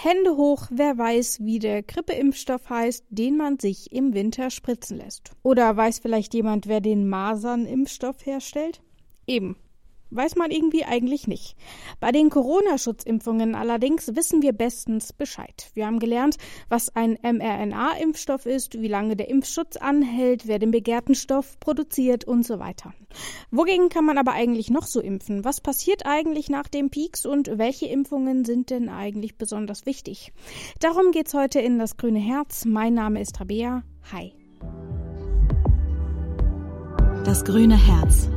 Hände hoch, wer weiß, wie der Grippeimpfstoff heißt, den man sich im Winter spritzen lässt. Oder weiß vielleicht jemand, wer den Masernimpfstoff herstellt? Eben, Weiß man irgendwie eigentlich nicht. Bei den Corona-Schutzimpfungen allerdings wissen wir bestens Bescheid. Wir haben gelernt, was ein mRNA-Impfstoff ist, wie lange der Impfschutz anhält, wer den begehrten Stoff produziert und so weiter. Wogegen kann man aber eigentlich noch so impfen? Was passiert eigentlich nach dem Peaks und welche Impfungen sind denn eigentlich besonders wichtig? Darum geht's heute in das grüne Herz. Mein Name ist Rabea. Hi. Das grüne Herz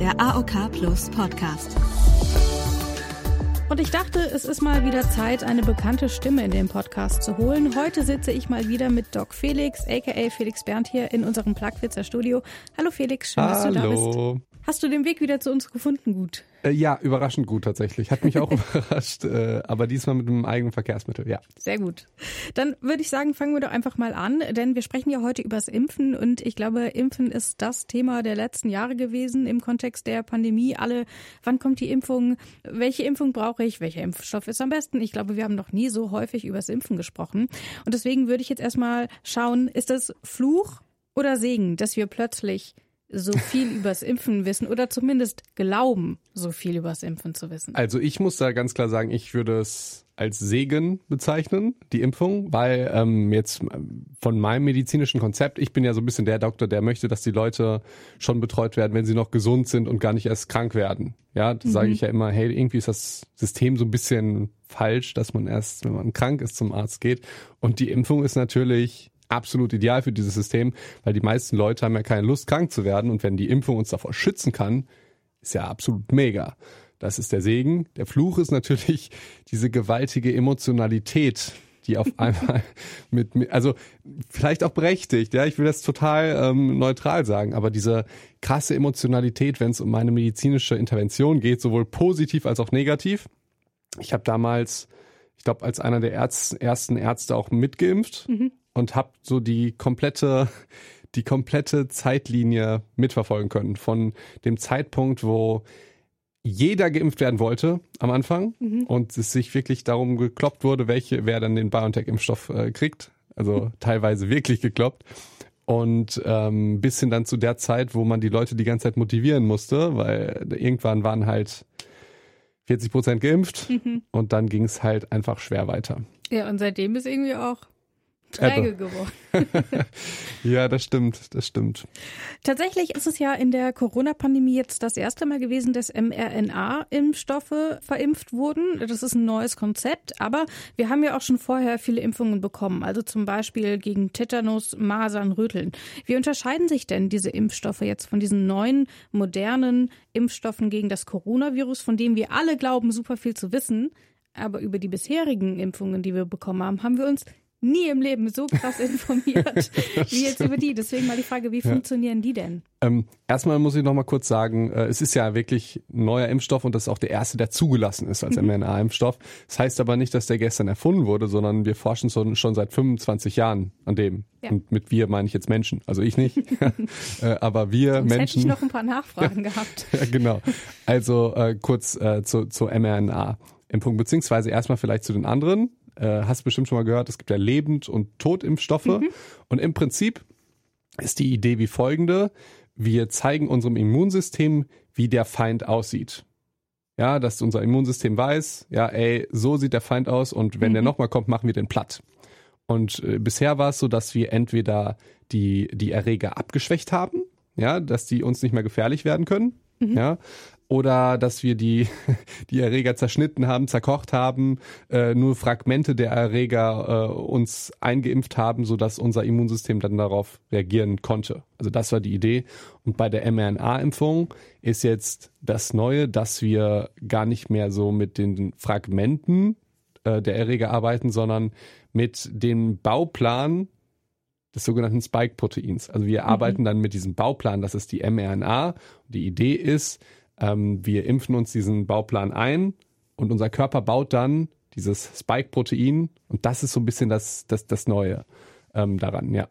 der AOK Plus Podcast. Und ich dachte, es ist mal wieder Zeit, eine bekannte Stimme in den Podcast zu holen. Heute sitze ich mal wieder mit Doc Felix, aka Felix Berndt hier in unserem Plagwitzer Studio. Hallo Felix, schön, dass du da bist. Hast du den Weg wieder zu uns gefunden gut? Äh, ja, überraschend gut tatsächlich. Hat mich auch überrascht, äh, aber diesmal mit einem eigenen Verkehrsmittel, ja. Sehr gut. Dann würde ich sagen, fangen wir doch einfach mal an, denn wir sprechen ja heute übers Impfen und ich glaube, Impfen ist das Thema der letzten Jahre gewesen im Kontext der Pandemie. Alle, wann kommt die Impfung? Welche Impfung brauche ich? Welcher Impfstoff ist am besten? Ich glaube, wir haben noch nie so häufig übers Impfen gesprochen. Und deswegen würde ich jetzt erstmal schauen, ist das Fluch oder Segen, dass wir plötzlich so viel übers Impfen wissen oder zumindest glauben, so viel übers Impfen zu wissen? Also ich muss da ganz klar sagen, ich würde es als Segen bezeichnen, die Impfung, weil ähm, jetzt ähm, von meinem medizinischen Konzept, ich bin ja so ein bisschen der Doktor, der möchte, dass die Leute schon betreut werden, wenn sie noch gesund sind und gar nicht erst krank werden. Ja, da mhm. sage ich ja immer, hey, irgendwie ist das System so ein bisschen falsch, dass man erst, wenn man krank ist, zum Arzt geht. Und die Impfung ist natürlich absolut ideal für dieses System, weil die meisten Leute haben ja keine Lust, krank zu werden. Und wenn die Impfung uns davor schützen kann, ist ja absolut mega. Das ist der Segen. Der Fluch ist natürlich diese gewaltige Emotionalität, die auf einmal mit, also vielleicht auch berechtigt, ja, ich will das total ähm, neutral sagen, aber diese krasse Emotionalität, wenn es um meine medizinische Intervention geht, sowohl positiv als auch negativ. Ich habe damals, ich glaube, als einer der Ärz ersten Ärzte auch mitgeimpft. Mhm und habe so die komplette die komplette Zeitlinie mitverfolgen können von dem Zeitpunkt, wo jeder geimpft werden wollte am Anfang mhm. und es sich wirklich darum gekloppt wurde, welche wer dann den BioNTech-Impfstoff äh, kriegt, also mhm. teilweise wirklich gekloppt und ähm, bis hin dann zu der Zeit, wo man die Leute die ganze Zeit motivieren musste, weil irgendwann waren halt 40 Prozent geimpft mhm. und dann ging es halt einfach schwer weiter. Ja, und seitdem ist irgendwie auch träge geworden. ja, das stimmt, das stimmt. Tatsächlich ist es ja in der Corona-Pandemie jetzt das erste Mal gewesen, dass mRNA-Impfstoffe verimpft wurden. Das ist ein neues Konzept, aber wir haben ja auch schon vorher viele Impfungen bekommen, also zum Beispiel gegen Tetanus, Masern, Röteln. Wie unterscheiden sich denn diese Impfstoffe jetzt von diesen neuen, modernen Impfstoffen gegen das Coronavirus, von denen wir alle glauben, super viel zu wissen? Aber über die bisherigen Impfungen, die wir bekommen haben, haben wir uns nie im Leben so krass informiert wie jetzt über die. Deswegen mal die Frage, wie ja. funktionieren die denn? Ähm, erstmal muss ich noch mal kurz sagen, äh, es ist ja wirklich ein neuer Impfstoff und das ist auch der erste, der zugelassen ist als mhm. mRNA-Impfstoff. Das heißt aber nicht, dass der gestern erfunden wurde, sondern wir forschen schon, schon seit 25 Jahren an dem. Ja. Und mit wir meine ich jetzt Menschen. Also ich nicht, äh, aber wir Sonst Menschen. hätte ich noch ein paar Nachfragen gehabt. Ja, genau. Also äh, kurz äh, zu, zu mRNA-Impfung, beziehungsweise erstmal vielleicht zu den anderen äh, hast bestimmt schon mal gehört, es gibt ja Lebend- und Totimpfstoffe. Mhm. Und im Prinzip ist die Idee wie folgende. Wir zeigen unserem Immunsystem, wie der Feind aussieht. Ja, dass unser Immunsystem weiß, ja, ey, so sieht der Feind aus und wenn mhm. der nochmal kommt, machen wir den platt. Und äh, bisher war es so, dass wir entweder die, die Erreger abgeschwächt haben, ja, dass die uns nicht mehr gefährlich werden können, mhm. ja, oder dass wir die, die Erreger zerschnitten haben, zerkocht haben, äh, nur Fragmente der Erreger äh, uns eingeimpft haben, sodass unser Immunsystem dann darauf reagieren konnte. Also das war die Idee. Und bei der mRNA-Impfung ist jetzt das Neue, dass wir gar nicht mehr so mit den Fragmenten äh, der Erreger arbeiten, sondern mit dem Bauplan des sogenannten Spike-Proteins. Also wir mhm. arbeiten dann mit diesem Bauplan, das ist die mRNA. Die Idee ist, ähm, wir impfen uns diesen Bauplan ein und unser Körper baut dann dieses Spike-Protein und das ist so ein bisschen das, das, das Neue ähm, daran, ja.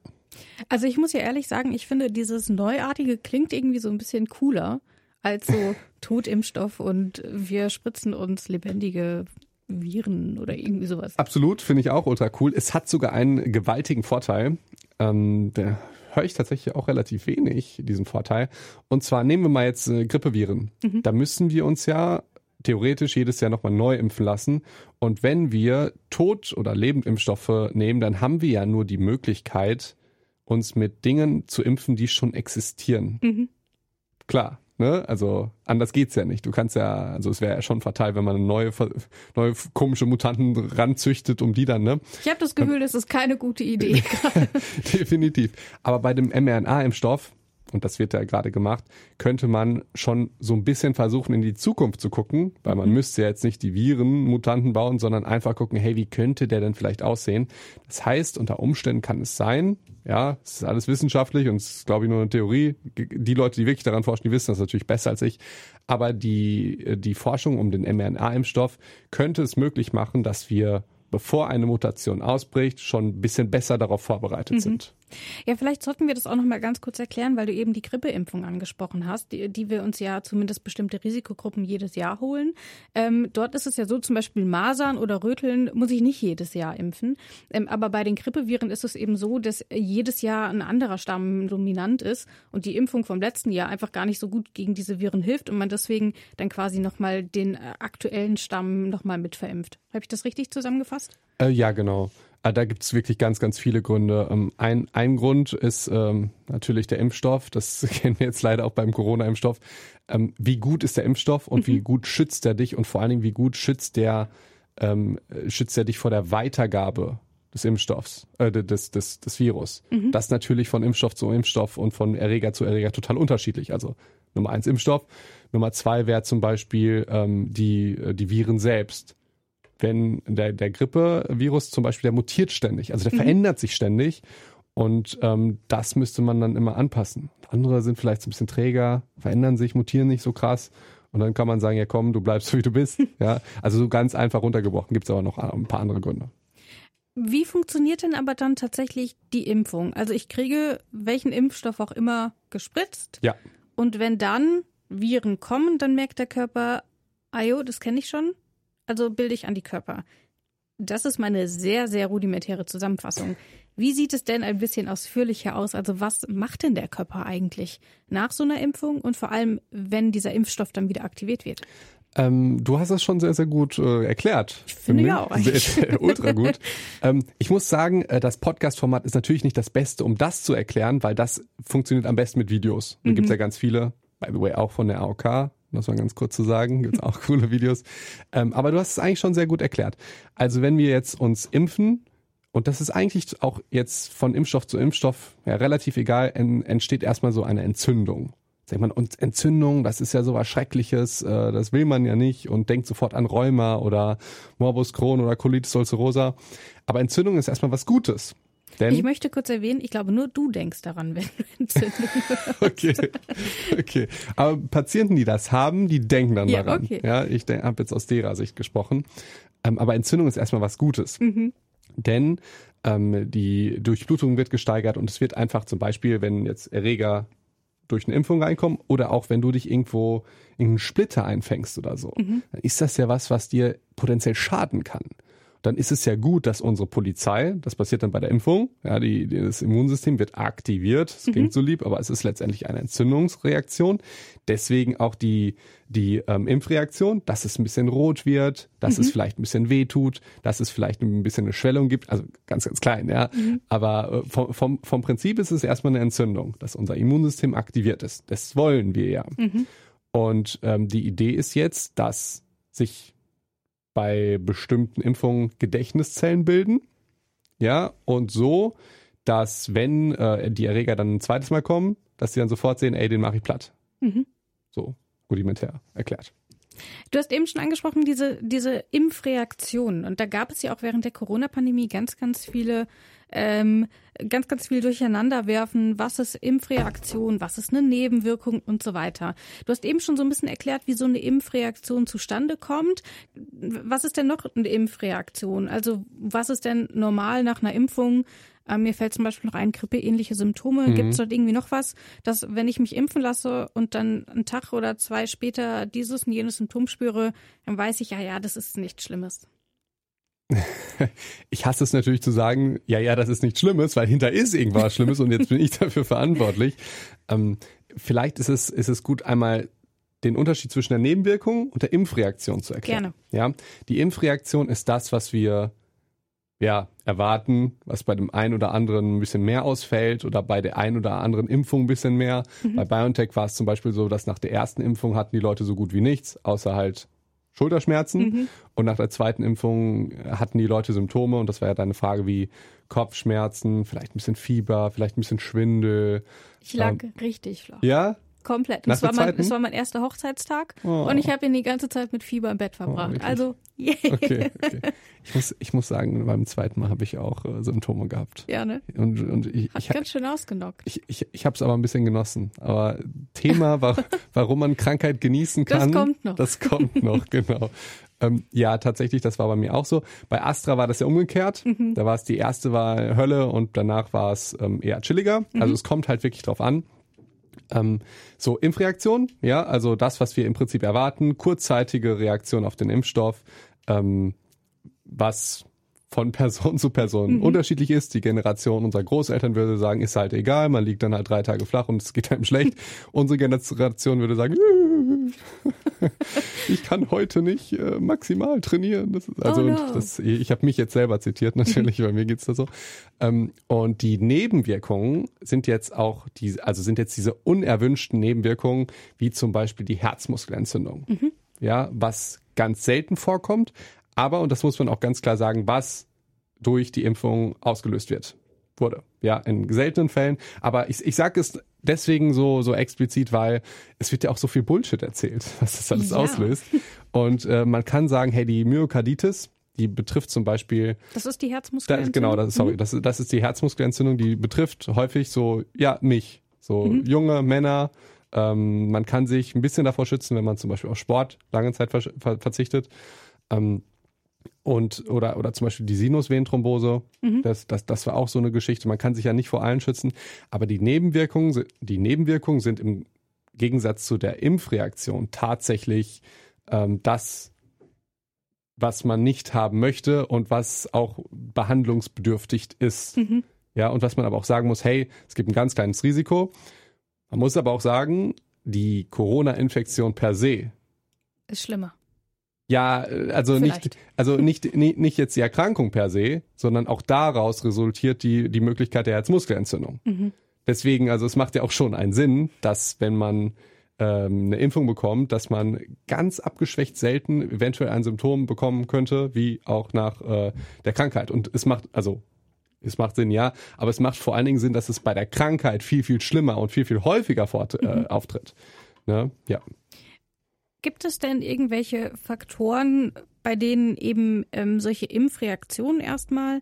Also ich muss ja ehrlich sagen, ich finde dieses Neuartige klingt irgendwie so ein bisschen cooler als so Totimpfstoff und wir spritzen uns lebendige Viren oder irgendwie sowas. Absolut, finde ich auch ultra cool. Es hat sogar einen gewaltigen Vorteil. Ähm, der höre ich tatsächlich auch relativ wenig, diesen Vorteil. Und zwar nehmen wir mal jetzt äh, Grippeviren. Mhm. Da müssen wir uns ja theoretisch jedes Jahr nochmal neu impfen lassen. Und wenn wir Tot- oder Lebendimpfstoffe nehmen, dann haben wir ja nur die Möglichkeit, uns mit Dingen zu impfen, die schon existieren. Mhm. Klar, ne? Also anders geht's ja nicht. Du kannst ja, also es wäre ja schon fatal, wenn man neue, neue komische Mutanten ranzüchtet, um die dann, ne? Ich habe das Gefühl, das ist keine gute Idee. Definitiv. Aber bei dem mRNA-Impfstoff, und das wird ja gerade gemacht, könnte man schon so ein bisschen versuchen, in die Zukunft zu gucken, weil man mhm. müsste ja jetzt nicht die Viren, Mutanten bauen, sondern einfach gucken, hey, wie könnte der denn vielleicht aussehen? Das heißt, unter Umständen kann es sein, ja, es ist alles wissenschaftlich und es ist, glaube ich, nur eine Theorie. Die Leute, die wirklich daran forschen, die wissen das natürlich besser als ich. Aber die, die Forschung um den mRNA-Impfstoff könnte es möglich machen, dass wir bevor eine Mutation ausbricht, schon ein bisschen besser darauf vorbereitet mhm. sind. Ja, vielleicht sollten wir das auch noch mal ganz kurz erklären, weil du eben die Grippeimpfung angesprochen hast, die, die wir uns ja zumindest bestimmte Risikogruppen jedes Jahr holen. Ähm, dort ist es ja so, zum Beispiel Masern oder Röteln muss ich nicht jedes Jahr impfen. Ähm, aber bei den Grippeviren ist es eben so, dass jedes Jahr ein anderer Stamm dominant ist und die Impfung vom letzten Jahr einfach gar nicht so gut gegen diese Viren hilft und man deswegen dann quasi noch mal den äh, aktuellen Stamm noch mal mit verimpft. Habe ich das richtig zusammengefasst? Äh, ja, genau. Äh, da gibt es wirklich ganz, ganz viele Gründe. Ähm, ein, ein Grund ist ähm, natürlich der Impfstoff. Das kennen wir jetzt leider auch beim Corona-Impfstoff. Ähm, wie gut ist der Impfstoff und mhm. wie gut schützt er dich und vor allen Dingen, wie gut schützt der, ähm, schützt er dich vor der Weitergabe des Impfstoffs, äh, des, des, des Virus. Mhm. Das ist natürlich von Impfstoff zu Impfstoff und von Erreger zu Erreger total unterschiedlich. Also Nummer eins Impfstoff, Nummer zwei wäre zum Beispiel ähm, die, äh, die Viren selbst wenn der, der Grippevirus zum Beispiel, der mutiert ständig, also der mhm. verändert sich ständig und ähm, das müsste man dann immer anpassen. Andere sind vielleicht so ein bisschen träger, verändern sich, mutieren nicht so krass. Und dann kann man sagen, ja komm, du bleibst so wie du bist. Ja, also so ganz einfach runtergebrochen. Gibt es aber noch ein paar andere Gründe. Wie funktioniert denn aber dann tatsächlich die Impfung? Also ich kriege welchen Impfstoff auch immer gespritzt. Ja. Und wenn dann Viren kommen, dann merkt der Körper, ayo, das kenne ich schon, also bilde ich Antikörper. Das ist meine sehr, sehr rudimentäre Zusammenfassung. Wie sieht es denn ein bisschen ausführlicher aus? Also was macht denn der Körper eigentlich nach so einer Impfung und vor allem, wenn dieser Impfstoff dann wieder aktiviert wird? Ähm, du hast es schon sehr, sehr gut äh, erklärt. Ich finde ja auch. Sehr, sehr, ultra gut. ähm, ich muss sagen, äh, das Podcast-Format ist natürlich nicht das Beste, um das zu erklären, weil das funktioniert am besten mit Videos. Da mhm. gibt es ja ganz viele, by the way, auch von der AOK, muss man ganz kurz zu sagen, gibt's auch coole Videos. Ähm, aber du hast es eigentlich schon sehr gut erklärt. Also wenn wir jetzt uns impfen, und das ist eigentlich auch jetzt von Impfstoff zu Impfstoff ja, relativ egal, en, entsteht erstmal so eine Entzündung. Sagt man, und Entzündung, das ist ja so was Schreckliches, äh, das will man ja nicht und denkt sofort an Rheuma oder Morbus Crohn oder Colitis ulcerosa. Aber Entzündung ist erstmal was Gutes. Denn ich möchte kurz erwähnen, ich glaube, nur du denkst daran, wenn du Entzündung hast. okay. okay. Aber Patienten, die das haben, die denken dann ja, daran. Okay. Ja, ich habe jetzt aus derer Sicht gesprochen. Ähm, aber Entzündung ist erstmal was Gutes. Mhm. Denn ähm, die Durchblutung wird gesteigert und es wird einfach zum Beispiel, wenn jetzt Erreger durch eine Impfung reinkommen oder auch wenn du dich irgendwo in einen Splitter einfängst oder so, mhm. dann ist das ja was, was dir potenziell schaden kann dann ist es ja gut, dass unsere Polizei, das passiert dann bei der Impfung, ja, die, das Immunsystem wird aktiviert. Das mhm. klingt so lieb, aber es ist letztendlich eine Entzündungsreaktion. Deswegen auch die, die ähm, Impfreaktion, dass es ein bisschen rot wird, dass mhm. es vielleicht ein bisschen weh tut, dass es vielleicht ein bisschen eine Schwellung gibt, also ganz, ganz klein, ja. Mhm. Aber äh, vom, vom, vom Prinzip ist es erstmal eine Entzündung, dass unser Immunsystem aktiviert ist. Das wollen wir ja. Mhm. Und ähm, die Idee ist jetzt, dass sich bei bestimmten Impfungen Gedächtniszellen bilden. Ja, und so, dass wenn äh, die Erreger dann ein zweites Mal kommen, dass sie dann sofort sehen, ey, den mache ich platt. Mhm. So, rudimentär erklärt. Du hast eben schon angesprochen, diese, diese Impfreaktionen. Und da gab es ja auch während der Corona-Pandemie ganz, ganz viele ähm, ganz, ganz viel durcheinander werfen. Was ist Impfreaktion? Was ist eine Nebenwirkung und so weiter? Du hast eben schon so ein bisschen erklärt, wie so eine Impfreaktion zustande kommt. Was ist denn noch eine Impfreaktion? Also was ist denn normal nach einer Impfung? Ähm, mir fällt zum Beispiel noch ein, grippeähnliche Symptome. Mhm. Gibt es dort irgendwie noch was, dass wenn ich mich impfen lasse und dann einen Tag oder zwei später dieses und jenes Symptom spüre, dann weiß ich, ja, ja, das ist nichts Schlimmes. ich hasse es natürlich zu sagen, ja, ja, das ist nichts Schlimmes, weil hinter ist irgendwas Schlimmes und jetzt bin ich dafür verantwortlich. Ähm, vielleicht ist es, ist es gut, einmal den Unterschied zwischen der Nebenwirkung und der Impfreaktion zu erklären. Gerne. Ja, die Impfreaktion ist das, was wir ja, erwarten, was bei dem einen oder anderen ein bisschen mehr ausfällt oder bei der einen oder anderen Impfung ein bisschen mehr. Mhm. Bei BioNTech war es zum Beispiel so, dass nach der ersten Impfung hatten die Leute so gut wie nichts, außer halt Schulterschmerzen. Mhm. Und nach der zweiten Impfung hatten die Leute Symptome und das war ja deine Frage wie Kopfschmerzen, vielleicht ein bisschen Fieber, vielleicht ein bisschen Schwindel. Ich lag ähm, richtig flach. Ja? Komplett. Das war, mein, das war mein erster Hochzeitstag oh. und ich habe ihn die ganze Zeit mit Fieber im Bett oh, verbracht. Oh, also, yeah. okay, okay. Ich muss, ich muss sagen, beim zweiten Mal habe ich auch äh, Symptome gehabt. Ja, ne? Und, und ich, Hat ich, ganz schön ausgenockt. Ich, ich, ich habe es aber ein bisschen genossen. Aber Thema, war, warum man Krankheit genießen kann. Das kommt noch. Das kommt noch, genau. Ähm, ja, tatsächlich, das war bei mir auch so. Bei Astra war das ja umgekehrt. Mhm. Da war es die erste war Hölle und danach war es ähm, eher chilliger. Also mhm. es kommt halt wirklich drauf an. Ähm, so, Impfreaktion, ja, also das, was wir im Prinzip erwarten, kurzzeitige Reaktion auf den Impfstoff, ähm, was von Person zu Person mhm. unterschiedlich ist. Die Generation unserer Großeltern würde sagen, ist halt egal, man liegt dann halt drei Tage flach und es geht einem schlecht. Unsere Generation würde sagen, ich kann heute nicht äh, maximal trainieren. Das ist, also oh no. das, ich habe mich jetzt selber zitiert, natürlich, bei mir geht's da so. Ähm, und die Nebenwirkungen sind jetzt auch die, also sind jetzt diese unerwünschten Nebenwirkungen, wie zum Beispiel die Herzmuskelentzündung. Mhm. Ja, was ganz selten vorkommt, aber, und das muss man auch ganz klar sagen, was durch die Impfung ausgelöst wird, wurde. Ja, in seltenen Fällen. Aber ich, ich sage es deswegen so, so explizit, weil es wird ja auch so viel Bullshit erzählt, was das alles ja. auslöst. Und äh, man kann sagen, hey, die Myokarditis, die betrifft zum Beispiel. Das ist die Herzmuskelentzündung. Da, genau, das ist, sorry, mhm. das, das ist die Herzmuskelentzündung, die betrifft häufig so, ja, mich. So mhm. junge Männer. Ähm, man kann sich ein bisschen davor schützen, wenn man zum Beispiel auf Sport lange Zeit ver verzichtet. Ähm, und oder oder zum Beispiel die Sinusvenenthrombose, mhm. das, das, das war auch so eine Geschichte. Man kann sich ja nicht vor allen schützen, aber die Nebenwirkungen, die Nebenwirkungen sind im Gegensatz zu der Impfreaktion tatsächlich ähm, das, was man nicht haben möchte und was auch behandlungsbedürftig ist. Mhm. Ja, und was man aber auch sagen muss, hey, es gibt ein ganz kleines Risiko. Man muss aber auch sagen, die Corona-Infektion per se ist schlimmer. Ja, also Vielleicht. nicht, also nicht, nicht, nicht jetzt die Erkrankung per se, sondern auch daraus resultiert die, die Möglichkeit der Herzmuskelentzündung. Mhm. Deswegen, also es macht ja auch schon einen Sinn, dass wenn man ähm, eine Impfung bekommt, dass man ganz abgeschwächt selten eventuell ein Symptom bekommen könnte, wie auch nach äh, der Krankheit. Und es macht, also es macht Sinn, ja, aber es macht vor allen Dingen Sinn, dass es bei der Krankheit viel, viel schlimmer und viel, viel häufiger fort, äh, mhm. auftritt. Ne? Ja. Gibt es denn irgendwelche Faktoren, bei denen eben ähm, solche Impfreaktionen erstmal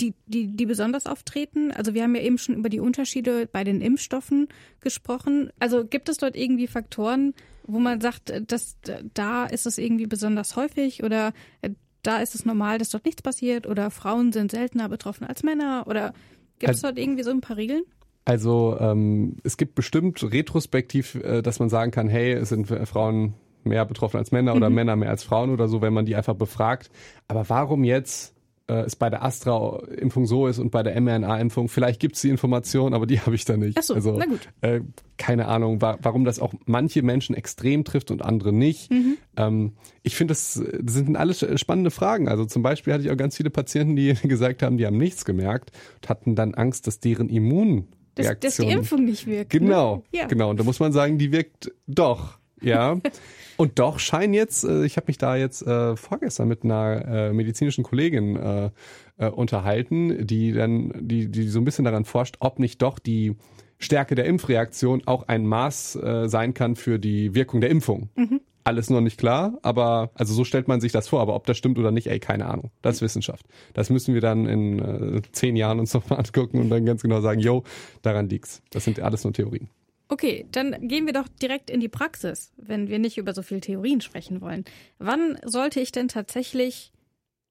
die, die, die besonders auftreten? Also wir haben ja eben schon über die Unterschiede bei den Impfstoffen gesprochen. Also gibt es dort irgendwie Faktoren, wo man sagt, dass da ist es irgendwie besonders häufig oder äh, da ist es normal, dass dort nichts passiert oder Frauen sind seltener betroffen als Männer oder gibt es also, dort irgendwie so ein paar Regeln? Also ähm, es gibt bestimmt retrospektiv, äh, dass man sagen kann, hey, es sind Frauen mehr betroffen als Männer oder mhm. Männer mehr als Frauen oder so, wenn man die einfach befragt. Aber warum jetzt äh, es bei der Astra-Impfung so ist und bei der mRNA-Impfung, vielleicht gibt es die Information, aber die habe ich da nicht. Ach so, also, na gut. Äh, keine Ahnung, wa warum das auch manche Menschen extrem trifft und andere nicht. Mhm. Ähm, ich finde, das, das sind alles spannende Fragen. Also zum Beispiel hatte ich auch ganz viele Patienten, die gesagt haben, die haben nichts gemerkt und hatten dann Angst, dass deren Immun dass, dass, die Impfung nicht wirkt. Ne? Genau, ne? ja. genau. Und da muss man sagen, die wirkt doch. Ja. Und doch scheinen jetzt, äh, ich habe mich da jetzt äh, vorgestern mit einer äh, medizinischen Kollegin äh, äh, unterhalten, die dann, die, die so ein bisschen daran forscht, ob nicht doch die Stärke der Impfreaktion auch ein Maß äh, sein kann für die Wirkung der Impfung. Mhm alles noch nicht klar, aber also so stellt man sich das vor, aber ob das stimmt oder nicht, ey, keine Ahnung. Das ist Wissenschaft. Das müssen wir dann in äh, zehn Jahren uns nochmal angucken und dann ganz genau sagen, yo, daran liegt's. Das sind alles nur Theorien. Okay, dann gehen wir doch direkt in die Praxis, wenn wir nicht über so viel Theorien sprechen wollen. Wann sollte ich denn tatsächlich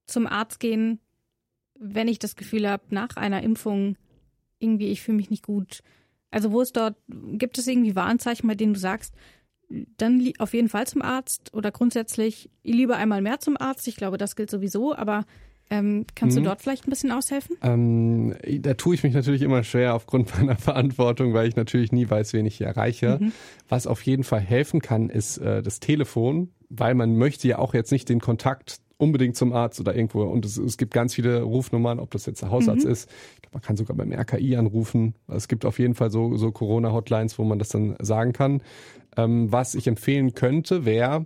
zum Arzt gehen, wenn ich das Gefühl habe, nach einer Impfung irgendwie, ich fühle mich nicht gut? Also wo ist dort, gibt es irgendwie Warnzeichen, bei denen du sagst, dann auf jeden Fall zum Arzt oder grundsätzlich lieber einmal mehr zum Arzt. Ich glaube, das gilt sowieso, aber ähm, kannst mhm. du dort vielleicht ein bisschen aushelfen? Ähm, da tue ich mich natürlich immer schwer aufgrund meiner Verantwortung, weil ich natürlich nie weiß, wen ich hier erreiche. Mhm. Was auf jeden Fall helfen kann, ist äh, das Telefon, weil man möchte ja auch jetzt nicht den Kontakt unbedingt zum Arzt oder irgendwo. Und es, es gibt ganz viele Rufnummern, ob das jetzt der Hausarzt mhm. ist. Ich glaube, man kann sogar beim RKI anrufen. Es gibt auf jeden Fall so, so Corona-Hotlines, wo man das dann sagen kann. Ähm, was ich empfehlen könnte, wäre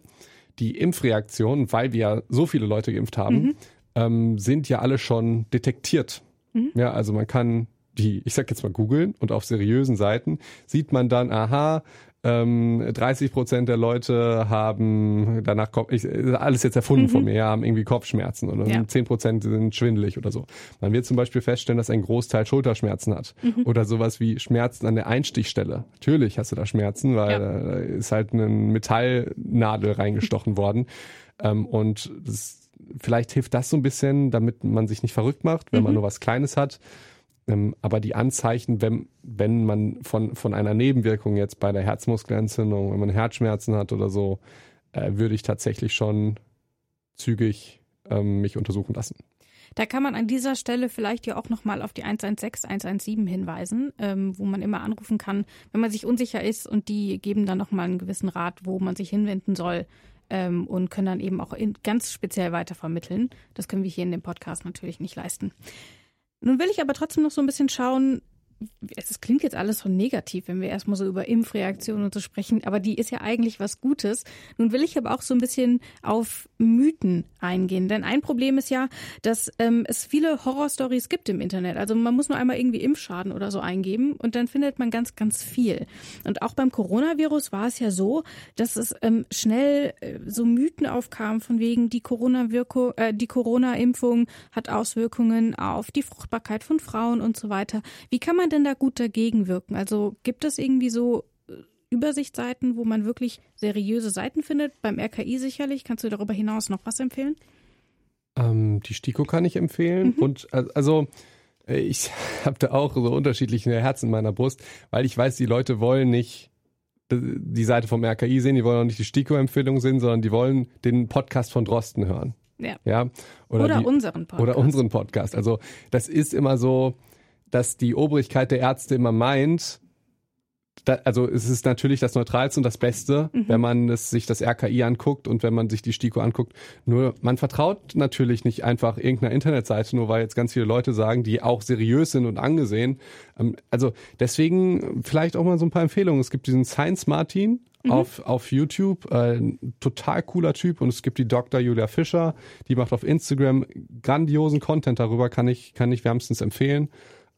die Impfreaktion, weil wir ja so viele Leute geimpft haben, mhm ähm, sind ja alle schon detektiert. Mhm. Ja, also man kann die, ich sag jetzt mal googeln und auf seriösen Seiten sieht man dann, aha, ähm, 30 Prozent der Leute haben danach ich, alles jetzt erfunden mhm. von mir, haben irgendwie Kopfschmerzen oder ja. 10 Prozent sind schwindelig oder so. Man wird zum Beispiel feststellen, dass ein Großteil Schulterschmerzen hat mhm. oder sowas wie Schmerzen an der Einstichstelle. Natürlich hast du da Schmerzen, weil ja. da ist halt eine Metallnadel reingestochen worden ähm, und das vielleicht hilft das so ein bisschen, damit man sich nicht verrückt macht, wenn mhm. man nur was Kleines hat. Ähm, aber die Anzeichen, wenn, wenn man von, von einer Nebenwirkung jetzt bei der Herzmuskelentzündung, wenn man Herzschmerzen hat oder so, äh, würde ich tatsächlich schon zügig ähm, mich untersuchen lassen. Da kann man an dieser Stelle vielleicht ja auch nochmal auf die 116, 117 hinweisen, ähm, wo man immer anrufen kann, wenn man sich unsicher ist und die geben dann nochmal einen gewissen Rat, wo man sich hinwenden soll, ähm, und können dann eben auch in, ganz speziell weitervermitteln. Das können wir hier in dem Podcast natürlich nicht leisten. Nun will ich aber trotzdem noch so ein bisschen schauen, es klingt jetzt alles so negativ, wenn wir erstmal so über Impfreaktionen und so sprechen, aber die ist ja eigentlich was Gutes. Nun will ich aber auch so ein bisschen auf Mythen eingehen, denn ein Problem ist ja, dass ähm, es viele Horrorstories gibt im Internet. Also man muss nur einmal irgendwie Impfschaden oder so eingeben und dann findet man ganz, ganz viel. Und auch beim Coronavirus war es ja so, dass es ähm, schnell äh, so Mythen aufkamen von wegen die Corona-Wirkung, äh, die Corona-Impfung hat Auswirkungen auf die Fruchtbarkeit von Frauen und so weiter. Wie kann man man denn da gut dagegen wirken? Also gibt es irgendwie so äh, Übersichtsseiten, wo man wirklich seriöse Seiten findet? Beim RKI sicherlich. Kannst du darüber hinaus noch was empfehlen? Ähm, die STIKO kann ich empfehlen. Mhm. Und äh, also äh, ich habe da auch so unterschiedliche Herzen in meiner Brust, weil ich weiß, die Leute wollen nicht die Seite vom RKI sehen, die wollen auch nicht die STIKO-Empfehlung sehen, sondern die wollen den Podcast von Drosten hören. Ja. ja? Oder, oder die, unseren Podcast. Oder unseren Podcast. Also das ist immer so, dass die Obrigkeit der Ärzte immer meint, da, also es ist natürlich das Neutralste und das Beste, mhm. wenn man es, sich das RKI anguckt und wenn man sich die STIKO anguckt. Nur man vertraut natürlich nicht einfach irgendeiner Internetseite, nur weil jetzt ganz viele Leute sagen, die auch seriös sind und angesehen. Ähm, also deswegen vielleicht auch mal so ein paar Empfehlungen. Es gibt diesen Science Martin, Mhm. auf, auf YouTube. Äh, total cooler Typ. Und es gibt die Dr. Julia Fischer, die macht auf Instagram grandiosen Content darüber, kann ich, kann ich wärmstens empfehlen.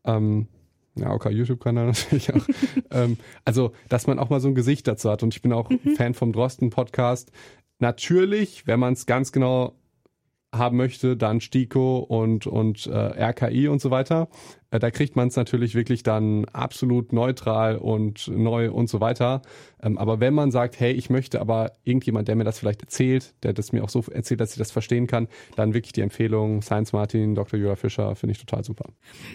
Ähm, ja, okay, YouTube-Kanal natürlich auch. ähm, also, dass man auch mal so ein Gesicht dazu hat. Und ich bin auch mhm. Fan vom Drosten-Podcast. Natürlich, wenn man es ganz genau haben möchte, dann STIKO und, und äh, RKI und so weiter. Äh, da kriegt man es natürlich wirklich dann absolut neutral und neu und so weiter. Ähm, aber wenn man sagt, hey, ich möchte aber irgendjemand, der mir das vielleicht erzählt, der das mir auch so erzählt, dass ich das verstehen kann, dann wirklich die Empfehlung Science Martin, Dr. Jura Fischer, finde ich total super.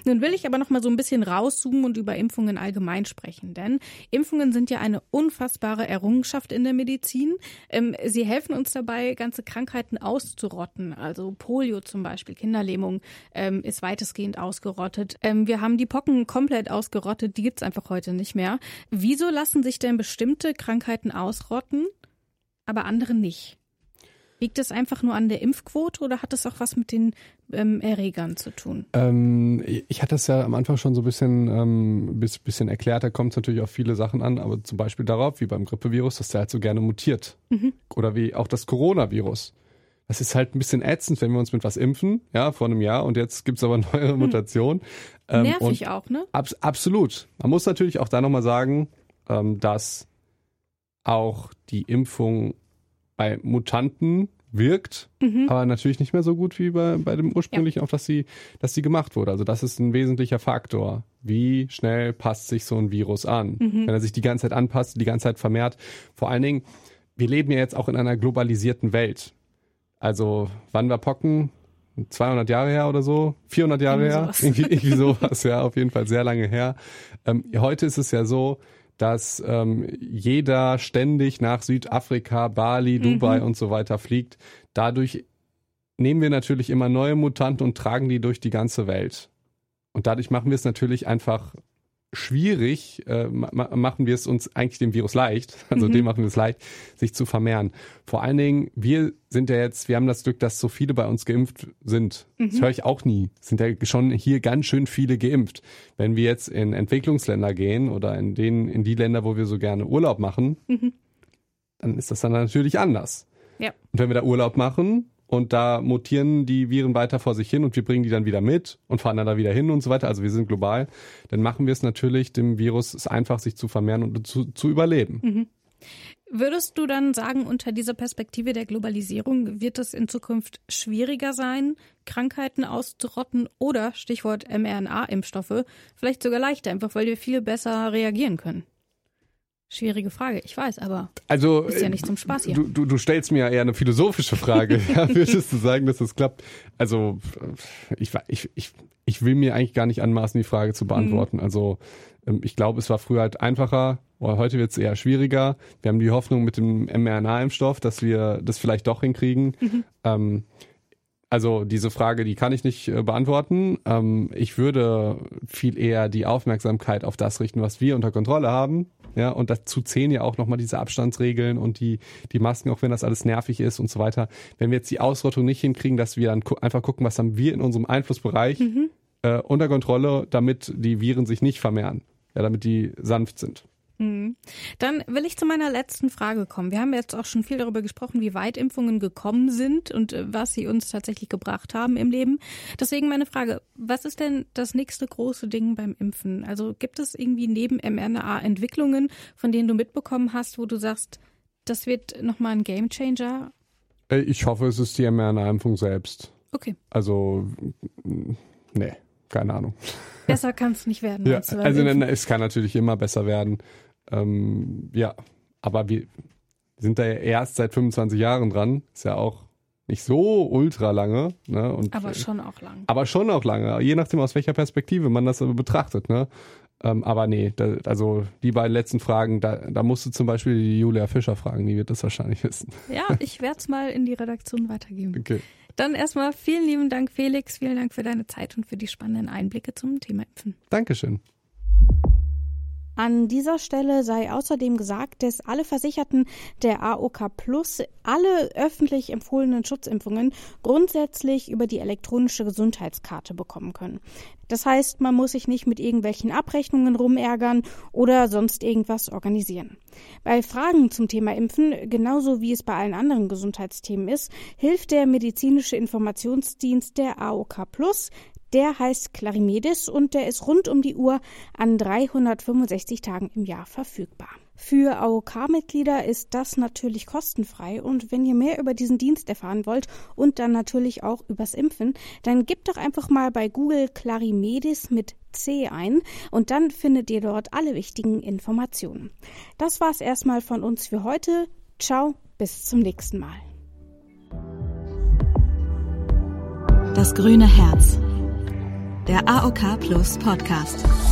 Nun will ich aber noch mal so ein bisschen rauszoomen und über Impfungen allgemein sprechen, denn Impfungen sind ja eine unfassbare Errungenschaft in der Medizin. Ähm, sie helfen uns dabei, ganze Krankheiten auszurotten. Also Polio zum Beispiel, Kinderlähmung ähm, ist weitestgehend ausgerottet. Ähm, wir haben die Pocken komplett ausgerottet, die gibt's einfach heute nicht mehr. Wieso lassen sich denn bestimmte Krankheiten ausrotten, aber andere nicht? Liegt das einfach nur an der Impfquote oder hat das auch was mit den ähm, Erregern zu tun? Ähm, ich hatte es ja am Anfang schon so ein bisschen, ähm, bisschen erklärt, da kommt es natürlich auf viele Sachen an, aber zum Beispiel darauf, wie beim Grippevirus, dass der halt so gerne mutiert. Mhm. Oder wie auch das Coronavirus das ist halt ein bisschen ätzend, wenn wir uns mit was impfen, ja, vor einem Jahr und jetzt gibt's aber neue hm. Mutationen. Ähm, Nervig auch, ne? Ab, absolut. Man muss natürlich auch da nochmal sagen, ähm, dass auch die Impfung bei Mutanten wirkt, mhm. aber natürlich nicht mehr so gut wie bei, bei dem ursprünglichen, ja. auf das sie, dass sie gemacht wurde. Also das ist ein wesentlicher Faktor. Wie schnell passt sich so ein Virus an? Mhm. Wenn er sich die ganze Zeit anpasst, die ganze Zeit vermehrt. Vor allen Dingen, wir leben ja jetzt auch in einer globalisierten Welt. Also, wann war Pocken? 200 Jahre her oder so? 400 Jahre her? Irgendwie, irgendwie sowas, ja, auf jeden Fall sehr lange her. Ähm, heute ist es ja so, dass ähm, jeder ständig nach Südafrika, Bali, Dubai mhm. und so weiter fliegt. Dadurch nehmen wir natürlich immer neue Mutanten und tragen die durch die ganze Welt. Und dadurch machen wir es natürlich einfach schwierig, äh, ma machen wir es uns eigentlich dem Virus leicht, also mhm. dem machen wir es leicht, sich zu vermehren. Vor allen Dingen, wir sind ja jetzt, wir haben das Glück, dass so viele bei uns geimpft sind. Mhm. Das höre ich auch nie. Sind ja schon hier ganz schön viele geimpft. Wenn wir jetzt in Entwicklungsländer gehen oder in den, in die Länder, wo wir so gerne Urlaub machen, mhm. dann ist das dann natürlich anders. Ja. Und wenn wir da Urlaub machen, und da mutieren die Viren weiter vor sich hin und wir bringen die dann wieder mit und fahren dann da wieder hin und so weiter. Also wir sind global. Dann machen wir es natürlich dem Virus es einfach, sich zu vermehren und zu, zu überleben. Mhm. Würdest du dann sagen, unter dieser Perspektive der Globalisierung wird es in Zukunft schwieriger sein, Krankheiten auszurotten oder, Stichwort mRNA-Impfstoffe, vielleicht sogar leichter, einfach weil wir viel besser reagieren können? Schwierige Frage, ich weiß, aber also, ist ja nicht zum Spaß hier. Du, du, du stellst mir eher eine philosophische Frage. ja, würdest du sagen, dass das klappt? Also ich, ich, ich, ich will mir eigentlich gar nicht anmaßen, die Frage zu beantworten. Mhm. Also ähm, ich glaube, es war früher halt einfacher, heute wird es eher schwieriger. Wir haben die Hoffnung mit dem mRNA-Impfstoff, dass wir das vielleicht doch hinkriegen. Mhm. Ähm, also diese Frage, die kann ich nicht äh, beantworten. Ähm, ich würde viel eher die Aufmerksamkeit auf das richten, was wir unter Kontrolle haben. Ja, und dazu zählen ja auch nochmal diese Abstandsregeln und die, die Masken, auch wenn das alles nervig ist und so weiter. Wenn wir jetzt die Ausrottung nicht hinkriegen, dass wir dann gu einfach gucken, was haben wir in unserem Einflussbereich mhm. äh, unter Kontrolle, damit die Viren sich nicht vermehren. Ja, damit die sanft sind. Mhm. Dann will ich zu meiner letzten Frage kommen. Wir haben jetzt auch schon viel darüber gesprochen, wie weit Impfungen gekommen sind und äh, was sie uns tatsächlich gebracht haben im Leben. Deswegen meine Frage, was ist denn das nächste große Ding beim Impfen? Also gibt es irgendwie neben mRNA Entwicklungen, von denen du mitbekommen hast, wo du sagst, das wird nochmal ein Gamechanger? Äh, ich hoffe, es ist die mRNA-Impfung selbst. Okay. Also, nee, keine Ahnung. Besser kann es nicht werden. Ja, also es kann natürlich immer besser werden. Ähm, ja, aber wir sind da ja erst seit 25 Jahren dran. Ist ja auch nicht so ultra lange. Ne? Und, aber schon auch lang. Aber schon auch lange, je nachdem aus welcher Perspektive man das betrachtet. Ne? Ähm, aber nee, da, also die beiden letzten Fragen, da, da musst du zum Beispiel die Julia Fischer fragen, die wird das wahrscheinlich wissen. Ja, ich werde es mal in die Redaktion weitergeben. Okay. Dann erstmal vielen lieben Dank, Felix. Vielen Dank für deine Zeit und für die spannenden Einblicke zum Thema Impfen. Dankeschön. An dieser Stelle sei außerdem gesagt, dass alle Versicherten der AOK Plus alle öffentlich empfohlenen Schutzimpfungen grundsätzlich über die elektronische Gesundheitskarte bekommen können. Das heißt, man muss sich nicht mit irgendwelchen Abrechnungen rumärgern oder sonst irgendwas organisieren. Bei Fragen zum Thema Impfen, genauso wie es bei allen anderen Gesundheitsthemen ist, hilft der medizinische Informationsdienst der AOK Plus, der heißt Clarimedis und der ist rund um die Uhr an 365 Tagen im Jahr verfügbar. Für AOK-Mitglieder ist das natürlich kostenfrei und wenn ihr mehr über diesen Dienst erfahren wollt und dann natürlich auch übers Impfen, dann gebt doch einfach mal bei Google Clarimedis mit C ein und dann findet ihr dort alle wichtigen Informationen. Das war's erstmal von uns für heute. Ciao, bis zum nächsten Mal. Das grüne Herz der AOK Plus Podcast.